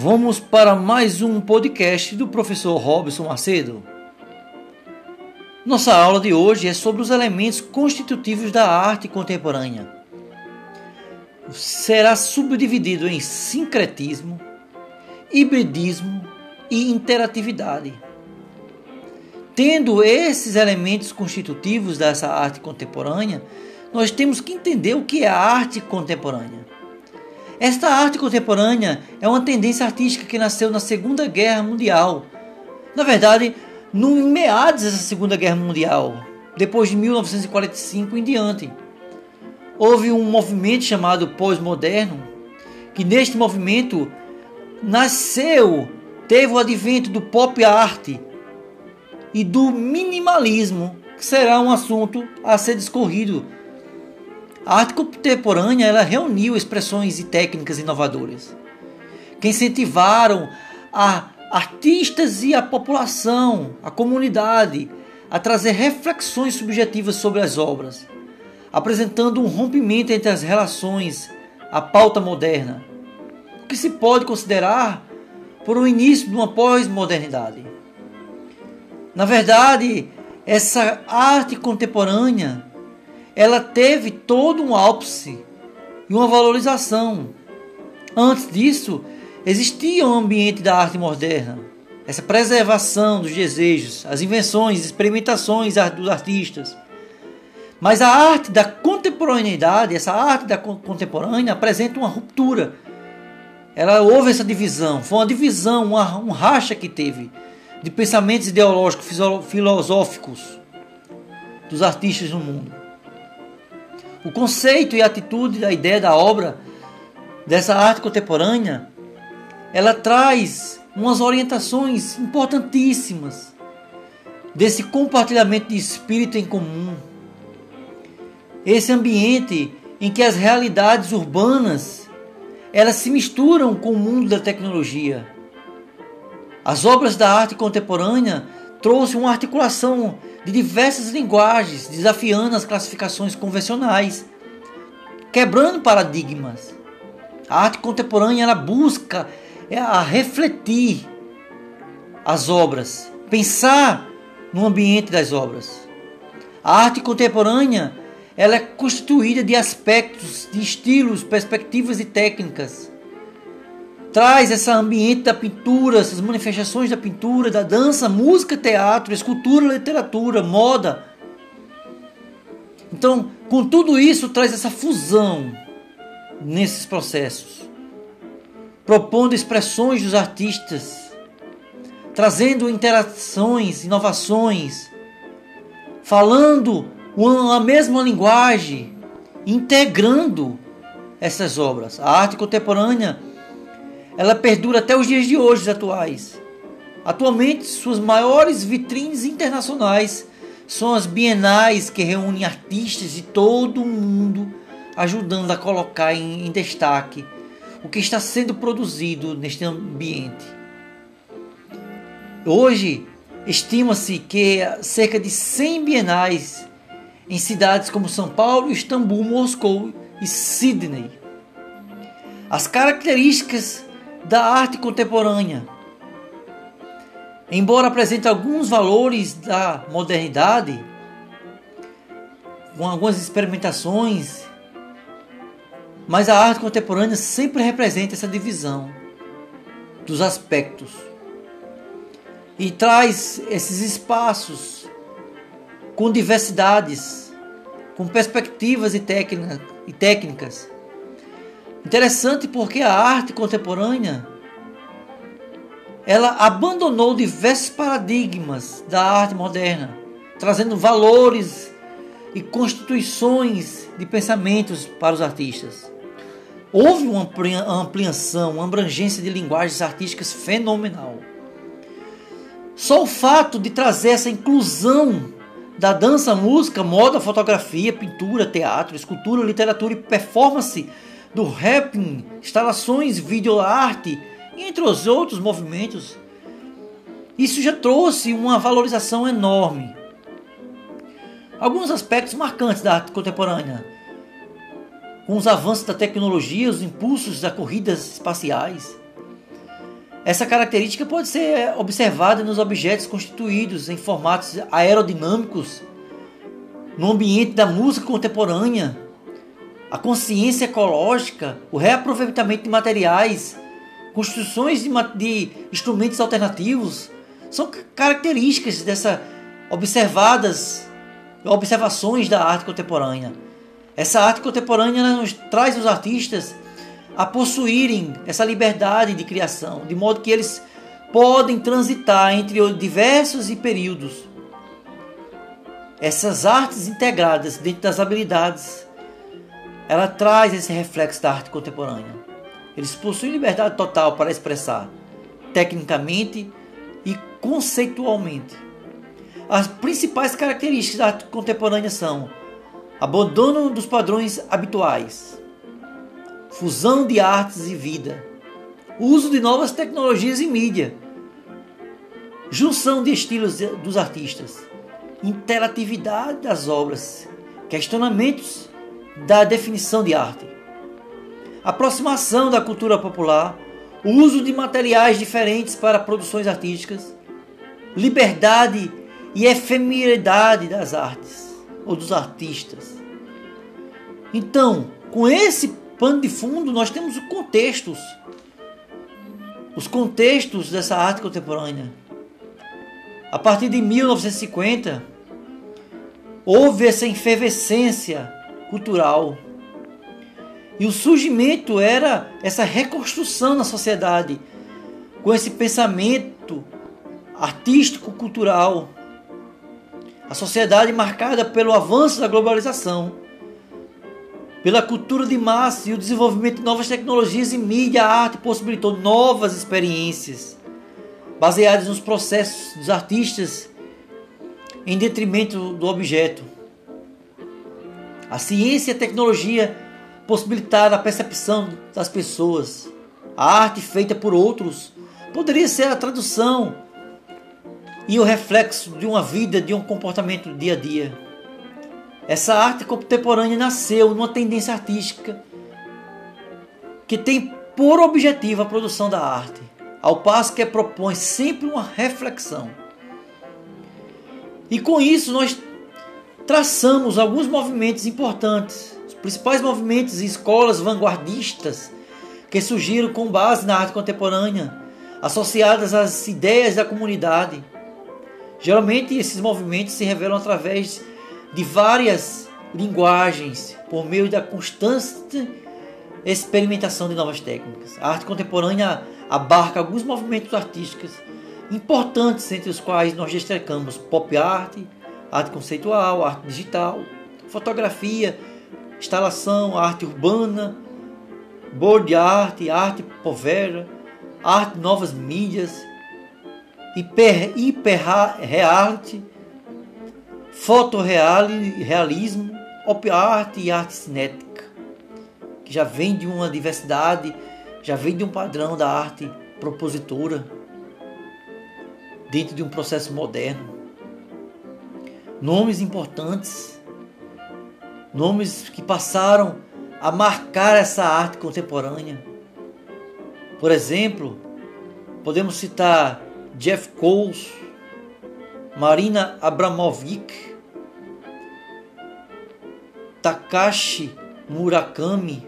Vamos para mais um podcast do professor Robson Macedo. Nossa aula de hoje é sobre os elementos constitutivos da arte contemporânea. Será subdividido em sincretismo, hibridismo e interatividade. Tendo esses elementos constitutivos dessa arte contemporânea, nós temos que entender o que é a arte contemporânea. Esta arte contemporânea é uma tendência artística que nasceu na Segunda Guerra Mundial. Na verdade, no meados dessa Segunda Guerra Mundial, depois de 1945 em diante. Houve um movimento chamado pós-moderno, que neste movimento nasceu, teve o advento do pop art e do minimalismo, que será um assunto a ser discorrido a arte contemporânea ela reuniu expressões e técnicas inovadoras que incentivaram a artistas e a população, a comunidade, a trazer reflexões subjetivas sobre as obras, apresentando um rompimento entre as relações, a pauta moderna, o que se pode considerar por o início de uma pós-modernidade. Na verdade, essa arte contemporânea ela teve todo um ápice e uma valorização. Antes disso, existia um ambiente da arte moderna, essa preservação dos desejos, as invenções, experimentações dos artistas. Mas a arte da contemporaneidade, essa arte da contemporânea apresenta uma ruptura. Ela houve essa divisão, foi uma divisão, uma, um racha que teve de pensamentos ideológicos, filosóficos dos artistas no mundo. O conceito e a atitude da ideia da obra dessa arte contemporânea, ela traz umas orientações importantíssimas desse compartilhamento de espírito em comum. Esse ambiente em que as realidades urbanas elas se misturam com o mundo da tecnologia. As obras da arte contemporânea trouxe uma articulação de diversas linguagens, desafiando as classificações convencionais, quebrando paradigmas. A arte contemporânea ela busca é, a refletir as obras, pensar no ambiente das obras. A arte contemporânea ela é constituída de aspectos, de estilos, perspectivas e técnicas traz esse ambiente da pintura, essas manifestações da pintura, da dança, música, teatro, escultura, literatura, moda. Então, com tudo isso, traz essa fusão nesses processos, propondo expressões dos artistas, trazendo interações, inovações, falando a mesma linguagem, integrando essas obras. A arte contemporânea ela perdura até os dias de hoje atuais. Atualmente, suas maiores vitrines internacionais são as bienais que reúnem artistas de todo o mundo, ajudando a colocar em, em destaque o que está sendo produzido neste ambiente. Hoje, estima-se que cerca de 100 bienais em cidades como São Paulo, Istambul, Moscou e Sydney. As características da arte contemporânea. Embora apresente alguns valores da modernidade, com algumas experimentações, mas a arte contemporânea sempre representa essa divisão dos aspectos e traz esses espaços com diversidades, com perspectivas e, e técnicas Interessante porque a arte contemporânea ela abandonou diversos paradigmas da arte moderna, trazendo valores e constituições de pensamentos para os artistas. Houve uma ampliação, uma abrangência de linguagens artísticas fenomenal. Só o fato de trazer essa inclusão da dança, música, moda, fotografia, pintura, teatro, escultura, literatura e performance do rapping, instalações, videoarte, entre os outros movimentos. Isso já trouxe uma valorização enorme. Alguns aspectos marcantes da arte contemporânea, com os avanços da tecnologia, os impulsos das corridas espaciais, Essa característica pode ser observada nos objetos constituídos em formatos aerodinâmicos, no ambiente da música contemporânea, a consciência ecológica, o reaproveitamento de materiais, construções de, de instrumentos alternativos, são características dessa observadas observações da arte contemporânea. Essa arte contemporânea nos traz os artistas a possuírem essa liberdade de criação, de modo que eles podem transitar entre diversos períodos. Essas artes integradas dentro das habilidades, ela traz esse reflexo da arte contemporânea. Eles possuem liberdade total para expressar, tecnicamente e conceitualmente. As principais características da arte contemporânea são abandono dos padrões habituais, fusão de artes e vida, uso de novas tecnologias e mídia, junção de estilos dos artistas, interatividade das obras, questionamentos da definição de arte, aproximação da cultura popular, uso de materiais diferentes para produções artísticas, liberdade e efemeridade das artes ou dos artistas. Então, com esse pano de fundo, nós temos os contextos, os contextos dessa arte contemporânea. A partir de 1950, houve essa efervescência cultural. E o surgimento era essa reconstrução na sociedade, com esse pensamento artístico-cultural a sociedade marcada pelo avanço da globalização, pela cultura de massa e o desenvolvimento de novas tecnologias e mídia, a arte possibilitou novas experiências baseadas nos processos dos artistas em detrimento do objeto. A ciência e a tecnologia possibilitaram a percepção das pessoas. A arte feita por outros poderia ser a tradução e o reflexo de uma vida, de um comportamento dia a dia. Essa arte contemporânea nasceu numa tendência artística que tem por objetivo a produção da arte, ao passo que propõe sempre uma reflexão. E com isso nós traçamos alguns movimentos importantes, os principais movimentos e escolas vanguardistas que surgiram com base na arte contemporânea, associadas às ideias da comunidade Geralmente esses movimentos se revelam através de várias linguagens, por meio da constante experimentação de novas técnicas. A arte contemporânea abarca alguns movimentos artísticos importantes, entre os quais nós destacamos pop art, arte conceitual, arte digital, fotografia, instalação, arte urbana, board art, arte povera, arte novas mídias, hiper, hiperreality, fotorrealismo, op art e arte cinética, que já vem de uma diversidade, já vem de um padrão da arte propositora dentro de um processo moderno. Nomes importantes, nomes que passaram a marcar essa arte contemporânea. Por exemplo, podemos citar Jeff Coles, Marina Abramovic, Takashi Murakami,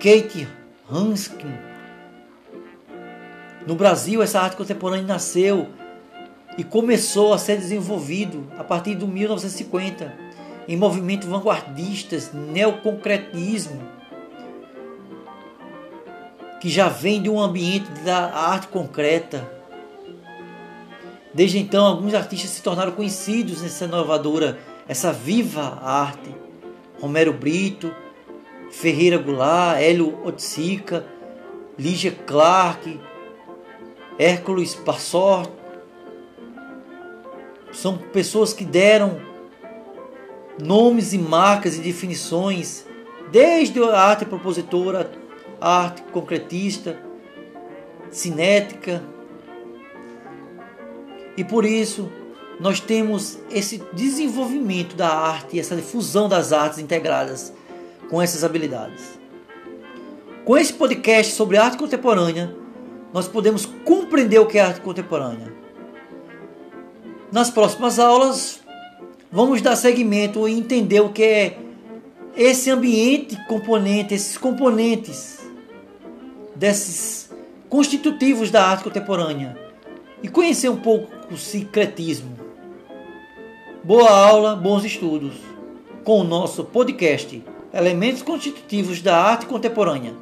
Kate Hanskin. No Brasil, essa arte contemporânea nasceu e começou a ser desenvolvido a partir de 1950 em movimentos vanguardistas, neoconcretismo, que já vem de um ambiente da arte concreta. Desde então, alguns artistas se tornaram conhecidos nessa inovadora, essa viva arte. Romero Brito, Ferreira Goulart, Hélio Otsica, Lígia Clark, Hércules Passort. São pessoas que deram nomes e marcas e definições, desde a arte propositora arte concretista, cinética. E por isso nós temos esse desenvolvimento da arte, essa difusão das artes integradas com essas habilidades. Com esse podcast sobre arte contemporânea, nós podemos compreender o que é arte contemporânea. Nas próximas aulas, vamos dar seguimento e entender o que é esse ambiente componente, esses componentes desses constitutivos da arte contemporânea e conhecer um pouco o secretismo. Boa aula, bons estudos com o nosso podcast Elementos Constitutivos da Arte Contemporânea.